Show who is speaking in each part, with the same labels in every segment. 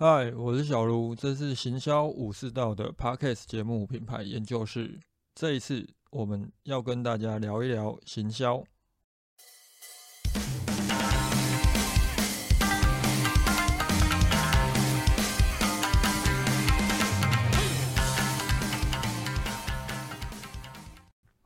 Speaker 1: 嗨，我是小卢，这是行销武士道的 Podcast 节目品牌研究室。这一次我们要跟大家聊一聊行销。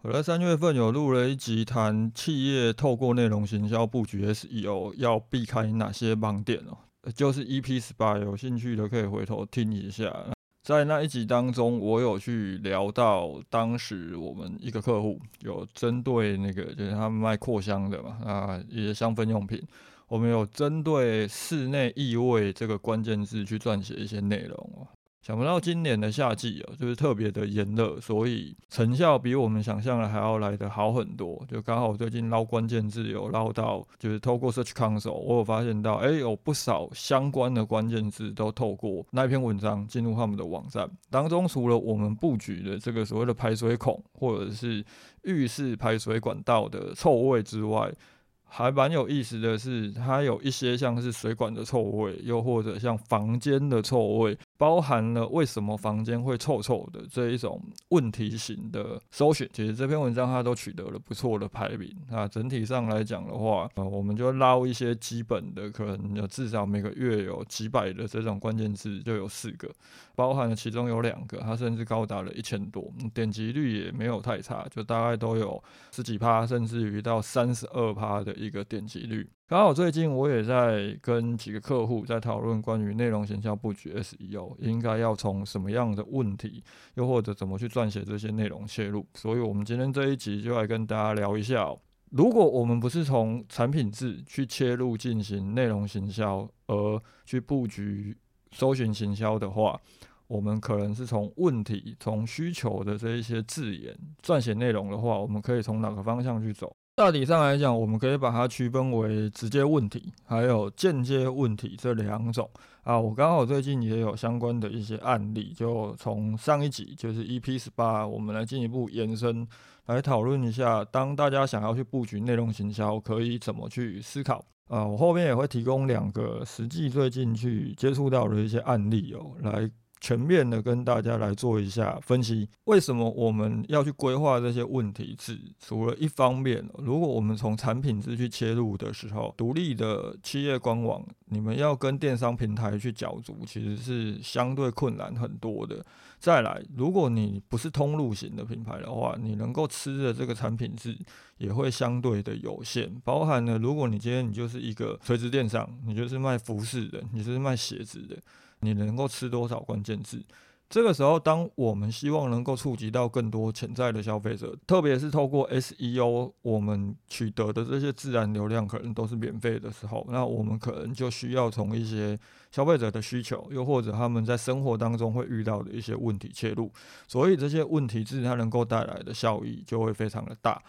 Speaker 1: 我在三月份有录了一集，谈企业透过内容行销布局 SEO 要避开哪些盲点哦，就是 EP 十八，有兴趣的可以回头听一下。在那一集当中，我有去聊到当时我们一个客户有针对那个，就是他们卖扩香的嘛，啊，一些香氛用品，我们有针对室内异味这个关键字去撰写一些内容。想不到今年的夏季啊，就是特别的炎热，所以成效比我们想象的还要来得好很多。就刚好最近捞关键字有捞到，就是透过 Search Console，我有发现到，哎，有不少相关的关键字都透过那篇文章进入他们的网站当中。除了我们布局的这个所谓的排水孔或者是浴室排水管道的臭味之外，还蛮有意思的是，它有一些像是水管的臭味，又或者像房间的臭味，包含了为什么房间会臭臭的这一种问题型的搜寻。其实这篇文章它都取得了不错的排名。那整体上来讲的话，呃，我们就捞一些基本的，可能有至少每个月有几百的这种关键字，就有四个，包含了其中有两个，它甚至高达了一千多，点击率也没有太差，就大概都有十几趴，甚至于到三十二趴的。一个点击率，刚好最近我也在跟几个客户在讨论关于内容形销布局 SEO 应该要从什么样的问题，又或者怎么去撰写这些内容切入，所以我们今天这一集就来跟大家聊一下，如果我们不是从产品字去切入进行内容行销，而去布局搜寻行销的话，我们可能是从问题、从需求的这一些字眼撰写内容的话，我们可以从哪个方向去走？大体上来讲，我们可以把它区分为直接问题，还有间接问题这两种啊。我刚好最近也有相关的一些案例，就从上一集就是 EP 十八，我们来进一步延伸来讨论一下，当大家想要去布局内容行销，可以怎么去思考啊？我后面也会提供两个实际最近去接触到的一些案例哦，来。全面的跟大家来做一下分析，为什么我们要去规划这些问题是？除了一方面，如果我们从产品制去切入的时候，独立的企业官网，你们要跟电商平台去角逐，其实是相对困难很多的。再来，如果你不是通路型的品牌的话，你能够吃的这个产品制也会相对的有限。包含了，如果你今天你就是一个垂直电商，你就是卖服饰的，你是卖鞋子的。你能够吃多少关键字？这个时候，当我们希望能够触及到更多潜在的消费者，特别是透过 SEO，我们取得的这些自然流量可能都是免费的时候，那我们可能就需要从一些消费者的需求，又或者他们在生活当中会遇到的一些问题切入，所以这些问题字它能够带来的效益就会非常的大。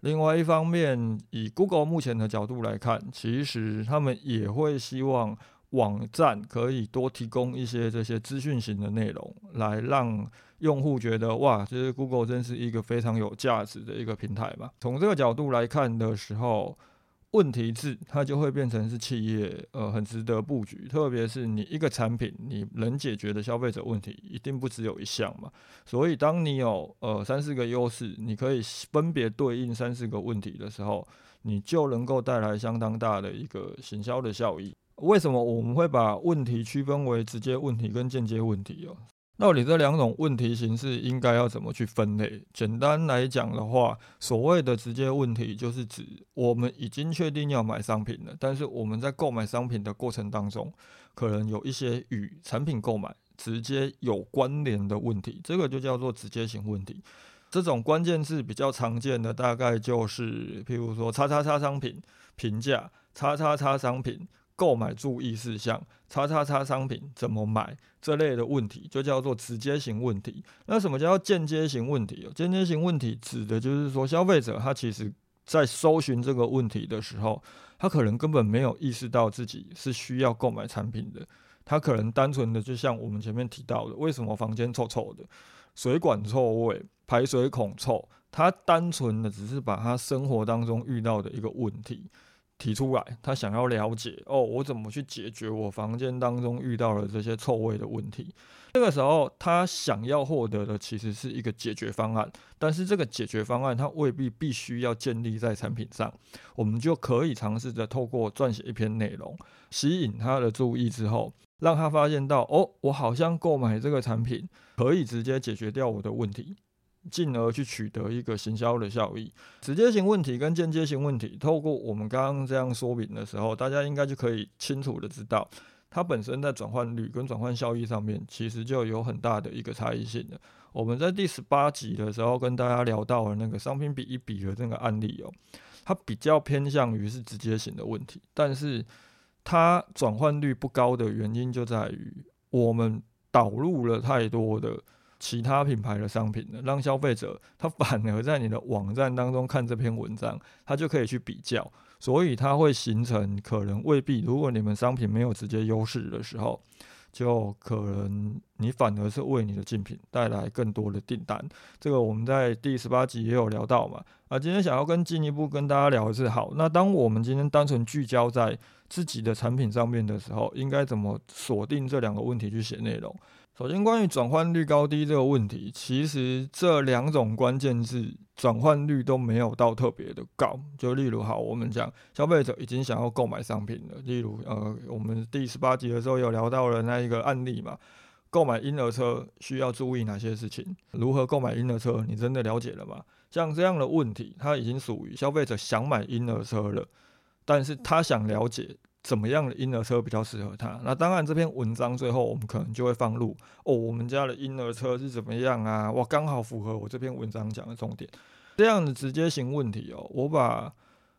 Speaker 1: 另外一方面，以 Google 目前的角度来看，其实他们也会希望。网站可以多提供一些这些资讯型的内容，来让用户觉得哇，其实 Google 真是一个非常有价值的一个平台嘛。从这个角度来看的时候，问题字它就会变成是企业呃很值得布局，特别是你一个产品你能解决的消费者问题一定不只有一项嘛。所以当你有呃三四个优势，你可以分别对应三四个问题的时候，你就能够带来相当大的一个行销的效益。为什么我们会把问题区分为直接问题跟间接问题哦？到底这两种问题形式应该要怎么去分类？简单来讲的话，所谓的直接问题就是指我们已经确定要买商品了，但是我们在购买商品的过程当中，可能有一些与产品购买直接有关联的问题，这个就叫做直接型问题。这种关键字比较常见的大概就是，譬如说“叉叉叉商品评价”“叉叉叉商品”。购买注意事项，叉叉叉商品怎么买这类的问题，就叫做直接型问题。那什么叫间接型问题？间接型问题指的就是说，消费者他其实在搜寻这个问题的时候，他可能根本没有意识到自己是需要购买产品的。他可能单纯的就像我们前面提到的，为什么房间臭臭的，水管臭味，排水孔臭，他单纯的只是把他生活当中遇到的一个问题。提出来，他想要了解哦，我怎么去解决我房间当中遇到了这些臭味的问题。这个时候，他想要获得的其实是一个解决方案，但是这个解决方案他未必必须要建立在产品上。我们就可以尝试着透过撰写一篇内容，吸引他的注意之后，让他发现到哦，我好像购买这个产品可以直接解决掉我的问题。进而去取得一个行销的效益。直接型问题跟间接型问题，透过我们刚刚这样说明的时候，大家应该就可以清楚的知道，它本身在转换率跟转换效益上面，其实就有很大的一个差异性的。我们在第十八集的时候跟大家聊到了那个商品比一比的这个案例哦，它比较偏向于是直接型的问题，但是它转换率不高的原因就在于我们导入了太多的。其他品牌的商品呢，让消费者他反而在你的网站当中看这篇文章，他就可以去比较，所以它会形成可能未必，如果你们商品没有直接优势的时候，就可能你反而是为你的竞品带来更多的订单。这个我们在第十八集也有聊到嘛。啊，今天想要跟进一步跟大家聊的是，好，那当我们今天单纯聚焦在自己的产品上面的时候，应该怎么锁定这两个问题去写内容？首先，关于转换率高低这个问题，其实这两种关键字转换率都没有到特别的高。就例如，好，我们讲消费者已经想要购买商品了。例如，呃，我们第十八集的时候有聊到了那一个案例嘛，购买婴儿车需要注意哪些事情？如何购买婴儿车？你真的了解了吗？像这样的问题，它已经属于消费者想买婴儿车了，但是他想了解。怎么样的婴儿车比较适合他？那当然，这篇文章最后我们可能就会放入哦，我们家的婴儿车是怎么样啊？哇，刚好符合我这篇文章讲的重点。这样的直接型问题哦，我把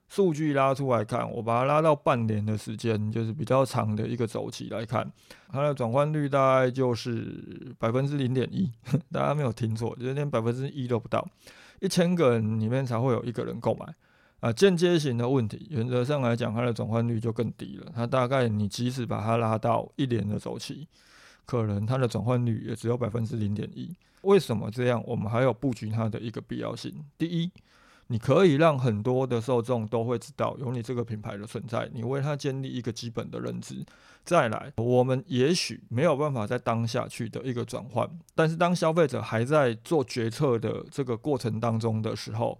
Speaker 1: 数据拉出来看，我把它拉到半年的时间，就是比较长的一个周期来看，它的转换率大概就是百分之零点一，大家没有听错，就是连百分之一都不到，一千个人里面才会有一个人购买。啊，间接型的问题，原则上来讲，它的转换率就更低了。它大概你即使把它拉到一年的周期，可能它的转换率也只有百分之零点一。为什么这样？我们还有布局它的一个必要性。第一，你可以让很多的受众都会知道有你这个品牌的存在，你为它建立一个基本的认知。再来，我们也许没有办法在当下去的一个转换，但是当消费者还在做决策的这个过程当中的时候。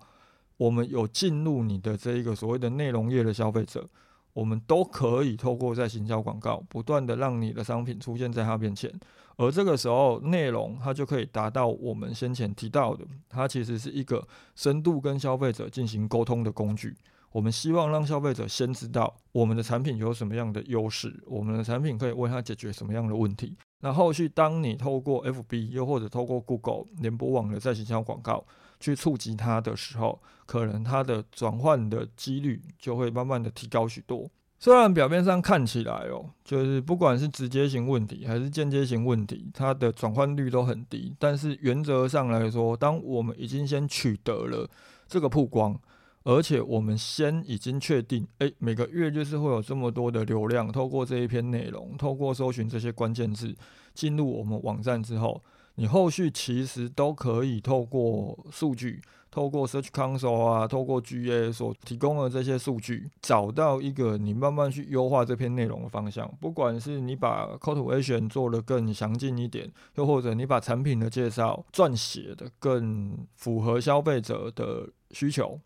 Speaker 1: 我们有进入你的这一个所谓的内容业的消费者，我们都可以透过在行销广告，不断的让你的商品出现在他面前，而这个时候内容它就可以达到我们先前提到的，它其实是一个深度跟消费者进行沟通的工具。我们希望让消费者先知道我们的产品有什么样的优势，我们的产品可以为他解决什么样的问题。那后续当你透过 FB 又或者透过 Google 联播网的在行销广告。去触及它的时候，可能它的转换的几率就会慢慢的提高许多。虽然表面上看起来哦，就是不管是直接型问题还是间接型问题，它的转换率都很低。但是原则上来说，当我们已经先取得了这个曝光，而且我们先已经确定，诶，每个月就是会有这么多的流量，透过这一篇内容，透过搜寻这些关键字进入我们网站之后。你后续其实都可以透过数据，透过 Search Console 啊，透过 GA 所提供的这些数据，找到一个你慢慢去优化这篇内容的方向。不管是你把 Call to Action 做得更详尽一点，又或者你把产品的介绍撰写的更符合消费者的需求。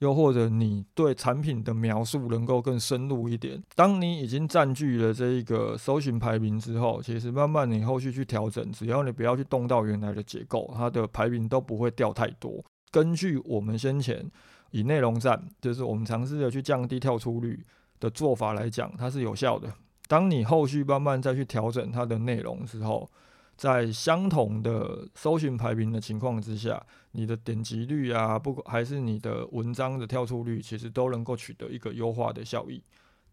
Speaker 1: 又或者你对产品的描述能够更深入一点。当你已经占据了这一个搜寻排名之后，其实慢慢你后续去调整，只要你不要去动到原来的结构，它的排名都不会掉太多。根据我们先前以内容站，就是我们尝试着去降低跳出率的做法来讲，它是有效的。当你后续慢慢再去调整它的内容之后，在相同的搜寻排名的情况之下，你的点击率啊，不还是你的文章的跳出率，其实都能够取得一个优化的效益。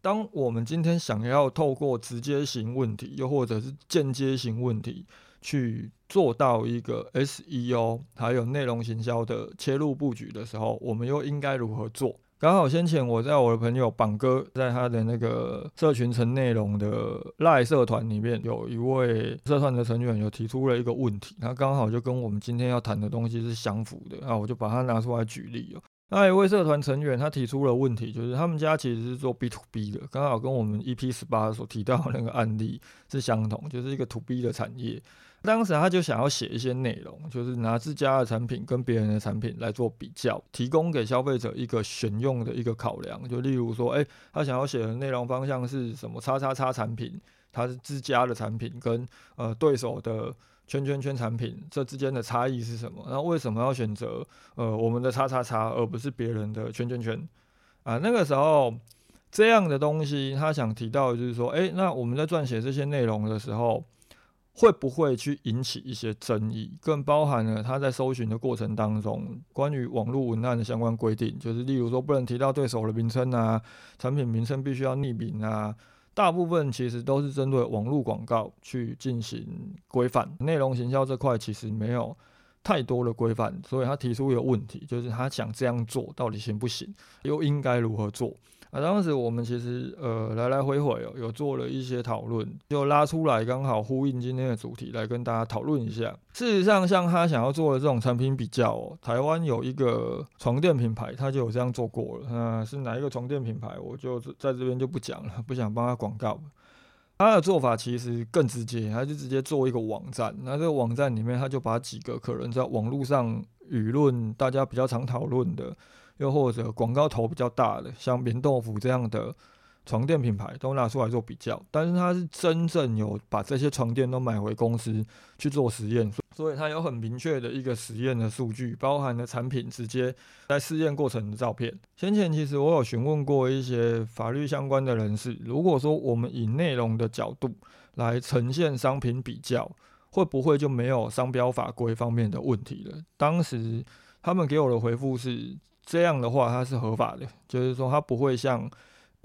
Speaker 1: 当我们今天想要透过直接型问题，又或者是间接型问题，去做到一个 SEO 还有内容行销的切入布局的时候，我们又应该如何做？刚好先前我在我的朋友榜哥在他的那个社群层内容的赖社团里面，有一位社团的成员有提出了一个问题，他刚好就跟我们今天要谈的东西是相符的，那我就把它拿出来举例哦。那一位社团成员他提出了问题，就是他们家其实是做 B to B 的，刚好跟我们 EP 十八所提到的那个案例是相同，就是一个 To B 的产业。当时他就想要写一些内容，就是拿自家的产品跟别人的产品来做比较，提供给消费者一个选用的一个考量。就例如说，诶，他想要写的内容方向是什么？叉叉叉产品，它是自家的产品，跟呃对手的圈圈圈产品这之间的差异是什么？那为什么要选择呃我们的叉叉叉而不是别人的圈圈圈？啊，那个时候这样的东西，他想提到的就是说，诶，那我们在撰写这些内容的时候。会不会去引起一些争议？更包含了他在搜寻的过程当中，关于网络文案的相关规定，就是例如说不能提到对手的名称啊，产品名称必须要匿名啊。大部分其实都是针对网络广告去进行规范，内容行销这块其实没有太多的规范，所以他提出一个问题，就是他想这样做到底行不行，又应该如何做？啊，当时我们其实呃来来回回哦，有做了一些讨论，就拉出来刚好呼应今天的主题来跟大家讨论一下。事实上，像他想要做的这种产品比较哦，台湾有一个床垫品牌，他就有这样做过了。那是哪一个床垫品牌，我就在这边就不讲了，不想帮他广告。他的做法其实更直接，他就直接做一个网站，那这个网站里面他就把几个可能在网络上舆论大家比较常讨论的。又或者广告头比较大的，像棉豆腐这样的床垫品牌，都拿出来做比较。但是它是真正有把这些床垫都买回公司去做实验，所以它有很明确的一个实验的数据，包含了产品直接在试验过程的照片。先前其实我有询问过一些法律相关的人士，如果说我们以内容的角度来呈现商品比较，会不会就没有商标法规方面的问题了？当时他们给我的回复是。这样的话，它是合法的，就是说它不会像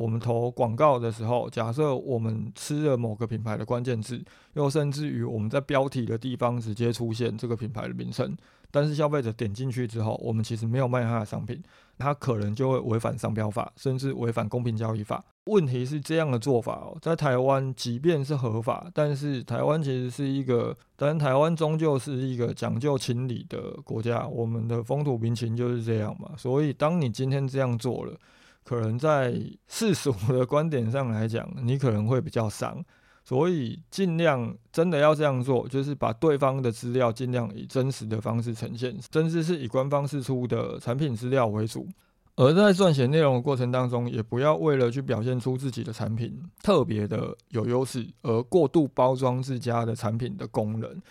Speaker 1: 我们投广告的时候，假设我们吃了某个品牌的关键字，又甚至于我们在标题的地方直接出现这个品牌的名称。但是消费者点进去之后，我们其实没有卖他的商品，他可能就会违反商标法，甚至违反公平交易法。问题是这样的做法哦，在台湾即便是合法，但是台湾其实是一个，但台湾终究是一个讲究情理的国家，我们的风土民情就是这样嘛。所以当你今天这样做了，可能在世俗的观点上来讲，你可能会比较伤。所以尽量真的要这样做，就是把对方的资料尽量以真实的方式呈现，甚至是以官方释出的产品资料为主。而在撰写内容的过程当中，也不要为了去表现出自己的产品特别的有优势，而过度包装自家的产品的功能，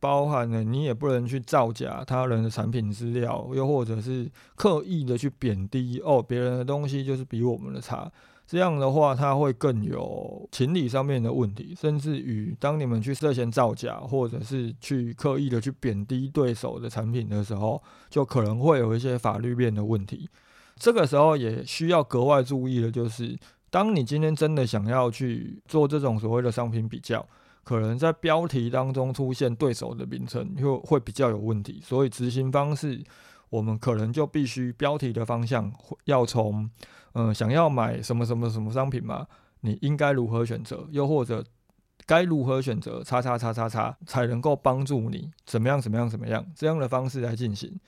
Speaker 1: 包含了你也不能去造假他人的产品资料，又或者是刻意的去贬低哦别人的东西就是比我们的差。这样的话，它会更有情理上面的问题，甚至于当你们去涉嫌造假，或者是去刻意的去贬低对手的产品的时候，就可能会有一些法律面的问题。这个时候也需要格外注意的，就是当你今天真的想要去做这种所谓的商品比较，可能在标题当中出现对手的名称，就会比较有问题。所以执行方式，我们可能就必须标题的方向要从。嗯，想要买什么什么什么商品嘛？你应该如何选择？又或者该如何选择？叉叉叉叉叉才能够帮助你怎么样怎么样怎么样？这样的方式来进行，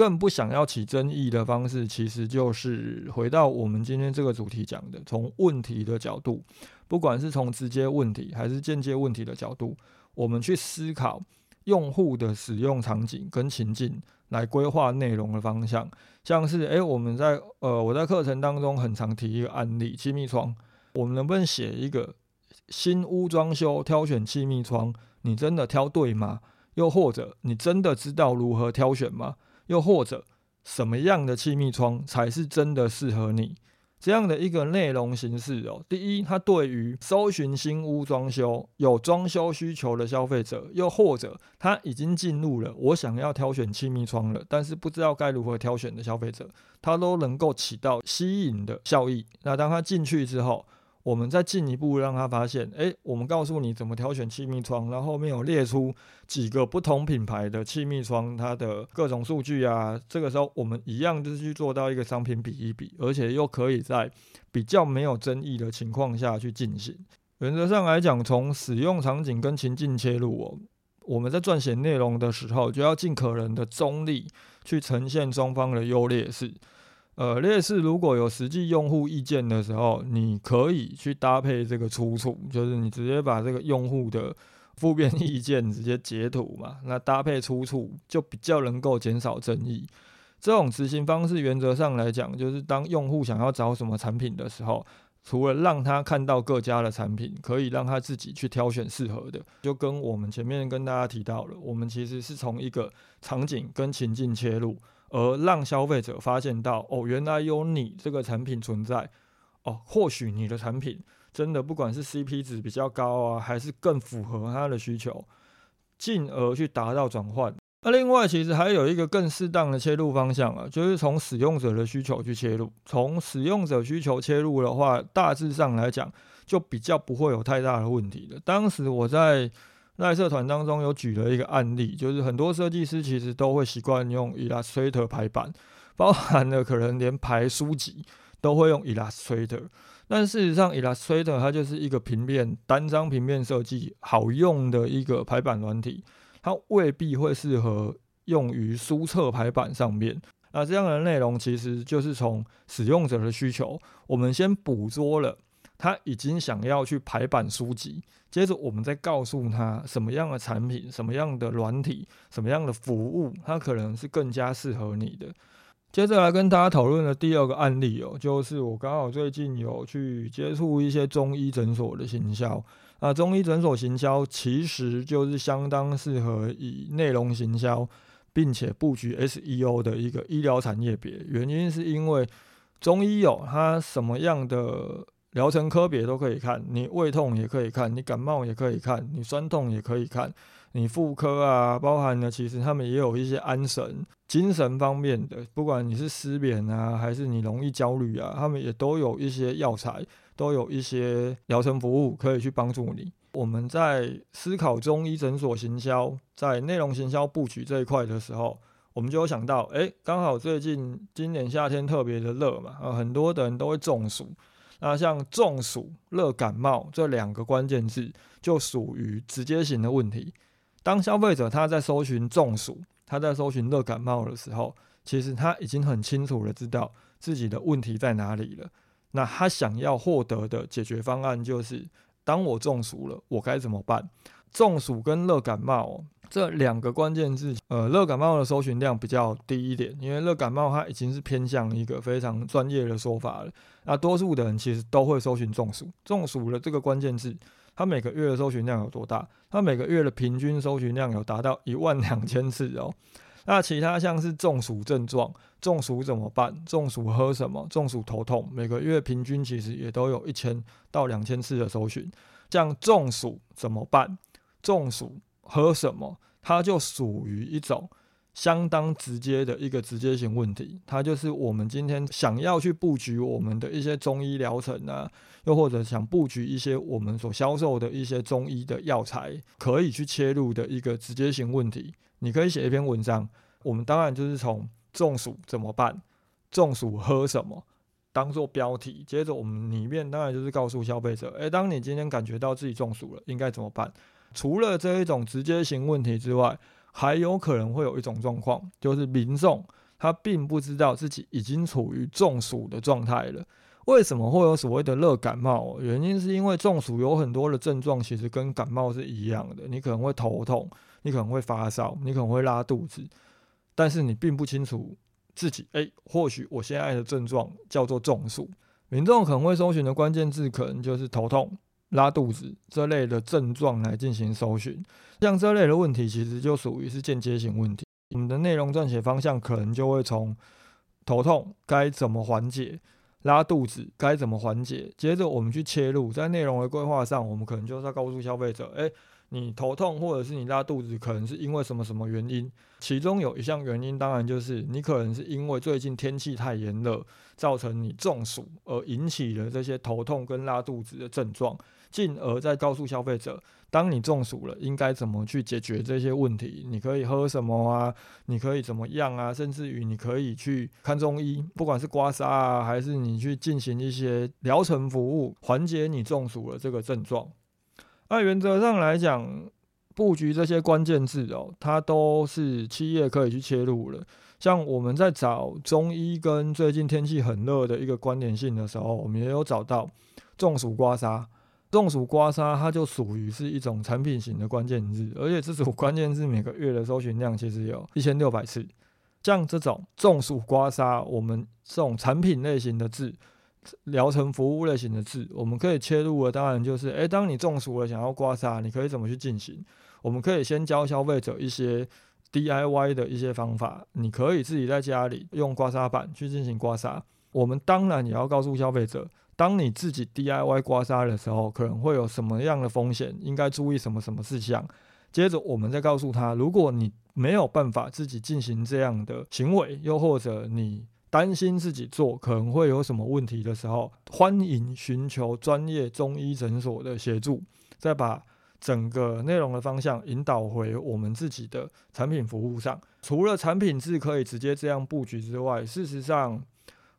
Speaker 1: 更不想要起争议的方式，其实就是回到我们今天这个主题讲的，从问题的角度，不管是从直接问题还是间接问题的角度，我们去思考用户的使用场景跟情境。来规划内容的方向，像是诶，我们在呃，我在课程当中很常提一个案例，气密窗，我们能不能写一个新屋装修挑选气密窗？你真的挑对吗？又或者你真的知道如何挑选吗？又或者什么样的气密窗才是真的适合你？这样的一个内容形式哦，第一，它对于搜寻新屋装修有装修需求的消费者，又或者他已经进入了我想要挑选气密窗了，但是不知道该如何挑选的消费者，它都能够起到吸引的效益。那当他进去之后，我们再进一步让他发现，诶，我们告诉你怎么挑选气密窗，然后后面有列出几个不同品牌的气密窗，它的各种数据啊。这个时候我们一样就是去做到一个商品比一比，而且又可以在比较没有争议的情况下去进行。原则上来讲，从使用场景跟情境切入哦，我们在撰写内容的时候就要尽可能的中立去呈现双方的优劣势。呃，劣势如果有实际用户意见的时候，你可以去搭配这个出处，就是你直接把这个用户的 负面意见直接截图嘛，那搭配出处就比较能够减少争议。这种执行方式原则上来讲，就是当用户想要找什么产品的时候。除了让他看到各家的产品，可以让他自己去挑选适合的，就跟我们前面跟大家提到了，我们其实是从一个场景跟情境切入，而让消费者发现到，哦，原来有你这个产品存在，哦，或许你的产品真的不管是 CP 值比较高啊，还是更符合他的需求，进而去达到转换。那另外，其实还有一个更适当的切入方向啊，就是从使用者的需求去切入。从使用者需求切入的话，大致上来讲，就比较不会有太大的问题了。当时我在赖社团当中有举了一个案例，就是很多设计师其实都会习惯用 Illustrator 排版，包含了可能连排书籍都会用 Illustrator。但事实上，Illustrator 它就是一个平面单张平面设计好用的一个排版软体。它未必会适合用于书册排版上面。那这样的内容其实就是从使用者的需求，我们先捕捉了他已经想要去排版书籍，接着我们再告诉他什么样的产品、什么样的软体、什么样的服务，他可能是更加适合你的。接着来跟大家讨论的第二个案例哦，就是我刚好最近有去接触一些中医诊所的行销。啊，中医诊所行销其实就是相当适合以内容行销，并且布局 SEO 的一个医疗产业别。原因是因为中医有它什么样的疗程科别都可以看，你胃痛也可以看，你感冒也可以看，你酸痛也可以看，你妇科啊，包含了其实他们也有一些安神、精神方面的，不管你是失眠啊，还是你容易焦虑啊，他们也都有一些药材。都有一些疗程服务可以去帮助你。我们在思考中医诊所行销，在内容行销布局这一块的时候，我们就有想到，哎，刚好最近今年夏天特别的热嘛，啊，很多的人都会中暑。那像中暑、热感冒这两个关键字，就属于直接型的问题。当消费者他在搜寻中暑，他在搜寻热感冒的时候，其实他已经很清楚的知道自己的问题在哪里了。那他想要获得的解决方案就是，当我中暑了，我该怎么办？中暑跟热感冒这两个关键字，呃，热感冒的搜寻量比较低一点，因为热感冒它已经是偏向一个非常专业的说法了。那多数的人其实都会搜寻中暑，中暑的这个关键字，它每个月的搜寻量有多大？它每个月的平均搜寻量有达到一万两千次哦。那其他像是中暑症状，中暑怎么办？中暑喝什么？中暑头痛，每个月平均其实也都有一千到两千次的搜寻。像中暑怎么办？中暑喝什么？它就属于一种相当直接的一个直接型问题。它就是我们今天想要去布局我们的一些中医疗程啊，又或者想布局一些我们所销售的一些中医的药材，可以去切入的一个直接型问题。你可以写一篇文章，我们当然就是从中暑怎么办，中暑喝什么当做标题，接着我们里面当然就是告诉消费者，诶，当你今天感觉到自己中暑了，应该怎么办？除了这一种直接型问题之外，还有可能会有一种状况，就是民众他并不知道自己已经处于中暑的状态了。为什么会有所谓的热感冒？原因是因为中暑有很多的症状，其实跟感冒是一样的，你可能会头痛。你可能会发烧，你可能会拉肚子，但是你并不清楚自己，哎，或许我现在的症状叫做中暑。民众可能会搜寻的关键字，可能就是头痛、拉肚子这类的症状来进行搜寻。像这类的问题，其实就属于是间接性问题。我们的内容撰写方向可能就会从头痛该怎么缓解，拉肚子该怎么缓解，接着我们去切入在内容的规划上，我们可能就是要告诉消费者，哎。你头痛或者是你拉肚子，可能是因为什么什么原因？其中有一项原因，当然就是你可能是因为最近天气太炎热，造成你中暑而引起了这些头痛跟拉肚子的症状，进而再告诉消费者，当你中暑了，应该怎么去解决这些问题？你可以喝什么啊？你可以怎么样啊？甚至于你可以去看中医，不管是刮痧啊，还是你去进行一些疗程服务，缓解你中暑的这个症状。那原则上来讲，布局这些关键字哦，它都是企业可以去切入了。像我们在找中医跟最近天气很热的一个关联性的时候，我们也有找到中暑刮痧。中暑刮痧它就属于是一种产品型的关键字，而且这种关键字每个月的搜寻量其实有一千六百次。像这种中暑刮痧，我们这种产品类型的字、疗程服务类型的字，我们可以切入的当然就是，诶，当你中暑了想要刮痧，你可以怎么去进行？我们可以先教消费者一些。DIY 的一些方法，你可以自己在家里用刮痧板去进行刮痧。我们当然也要告诉消费者，当你自己 DIY 刮痧的时候，可能会有什么样的风险，应该注意什么什么事项。接着，我们再告诉他，如果你没有办法自己进行这样的行为，又或者你担心自己做可能会有什么问题的时候，欢迎寻求专业中医诊所的协助，再把。整个内容的方向引导回我们自己的产品服务上，除了产品是可以直接这样布局之外，事实上，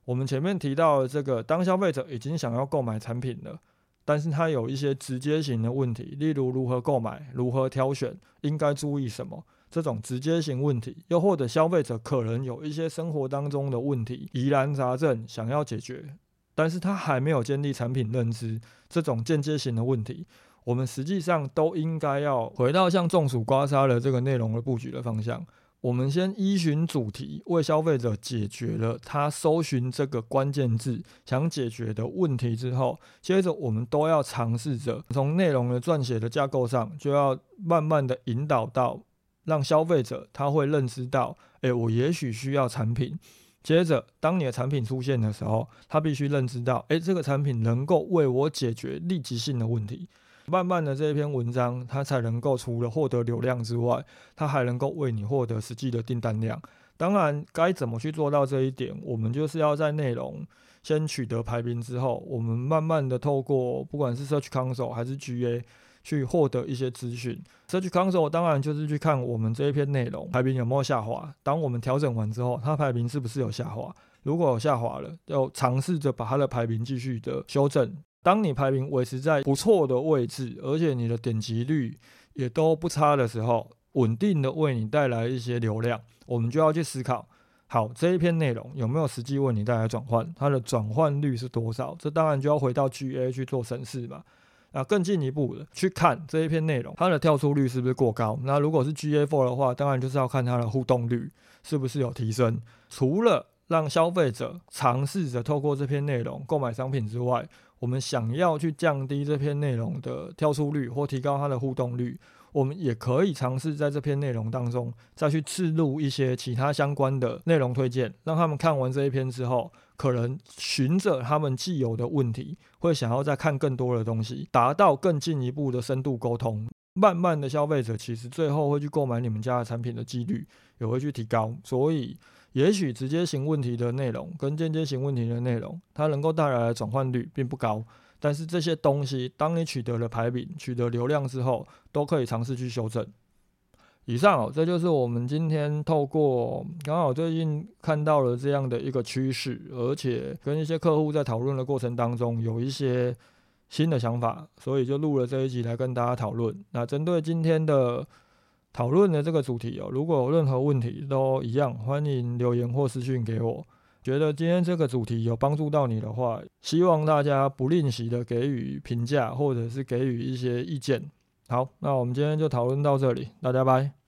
Speaker 1: 我们前面提到的这个，当消费者已经想要购买产品了，但是他有一些直接型的问题，例如如何购买、如何挑选、应该注意什么这种直接型问题，又或者消费者可能有一些生活当中的问题疑难杂症想要解决，但是他还没有建立产品认知，这种间接型的问题。我们实际上都应该要回到像中暑刮痧的这个内容的布局的方向。我们先依循主题，为消费者解决了他搜寻这个关键字想解决的问题之后，接着我们都要尝试着从内容的撰写的架构上，就要慢慢的引导到让消费者他会认知到，诶，我也许需要产品。接着，当你的产品出现的时候，他必须认知到，诶，这个产品能够为我解决立即性的问题。慢慢的这一篇文章，它才能够除了获得流量之外，它还能够为你获得实际的订单量。当然，该怎么去做到这一点，我们就是要在内容先取得排名之后，我们慢慢的透过不管是 Search Console 还是 GA 去获得一些资讯。Search Console 当然就是去看我们这一篇内容排名有没有下滑。当我们调整完之后，它排名是不是有下滑？如果有下滑了，要尝试着把它的排名继续的修正。当你排名维持在不错的位置，而且你的点击率也都不差的时候，稳定的为你带来一些流量，我们就要去思考，好这一篇内容有没有实际为你带来转换，它的转换率是多少？这当然就要回到 GA 去做审视嘛。啊，更进一步的去看这一篇内容，它的跳出率是不是过高？那如果是 GA Four 的话，当然就是要看它的互动率是不是有提升。除了让消费者尝试着透过这篇内容购买商品之外，我们想要去降低这篇内容的跳出率或提高它的互动率，我们也可以尝试在这篇内容当中再去置入一些其他相关的内容推荐，让他们看完这一篇之后，可能循着他们既有的问题，会想要再看更多的东西，达到更进一步的深度沟通。慢慢的，消费者其实最后会去购买你们家的产品的几率也会去提高，所以。也许直接型问题的内容跟间接型问题的内容，它能够带来的转换率并不高。但是这些东西，当你取得了排名、取得流量之后，都可以尝试去修正。以上哦，这就是我们今天透过刚好最近看到了这样的一个趋势，而且跟一些客户在讨论的过程当中有一些新的想法，所以就录了这一集来跟大家讨论。那针对今天的。讨论的这个主题哦，如果有任何问题都一样，欢迎留言或私信给我。觉得今天这个主题有帮助到你的话，希望大家不吝惜的给予评价，或者是给予一些意见。好，那我们今天就讨论到这里，大家拜。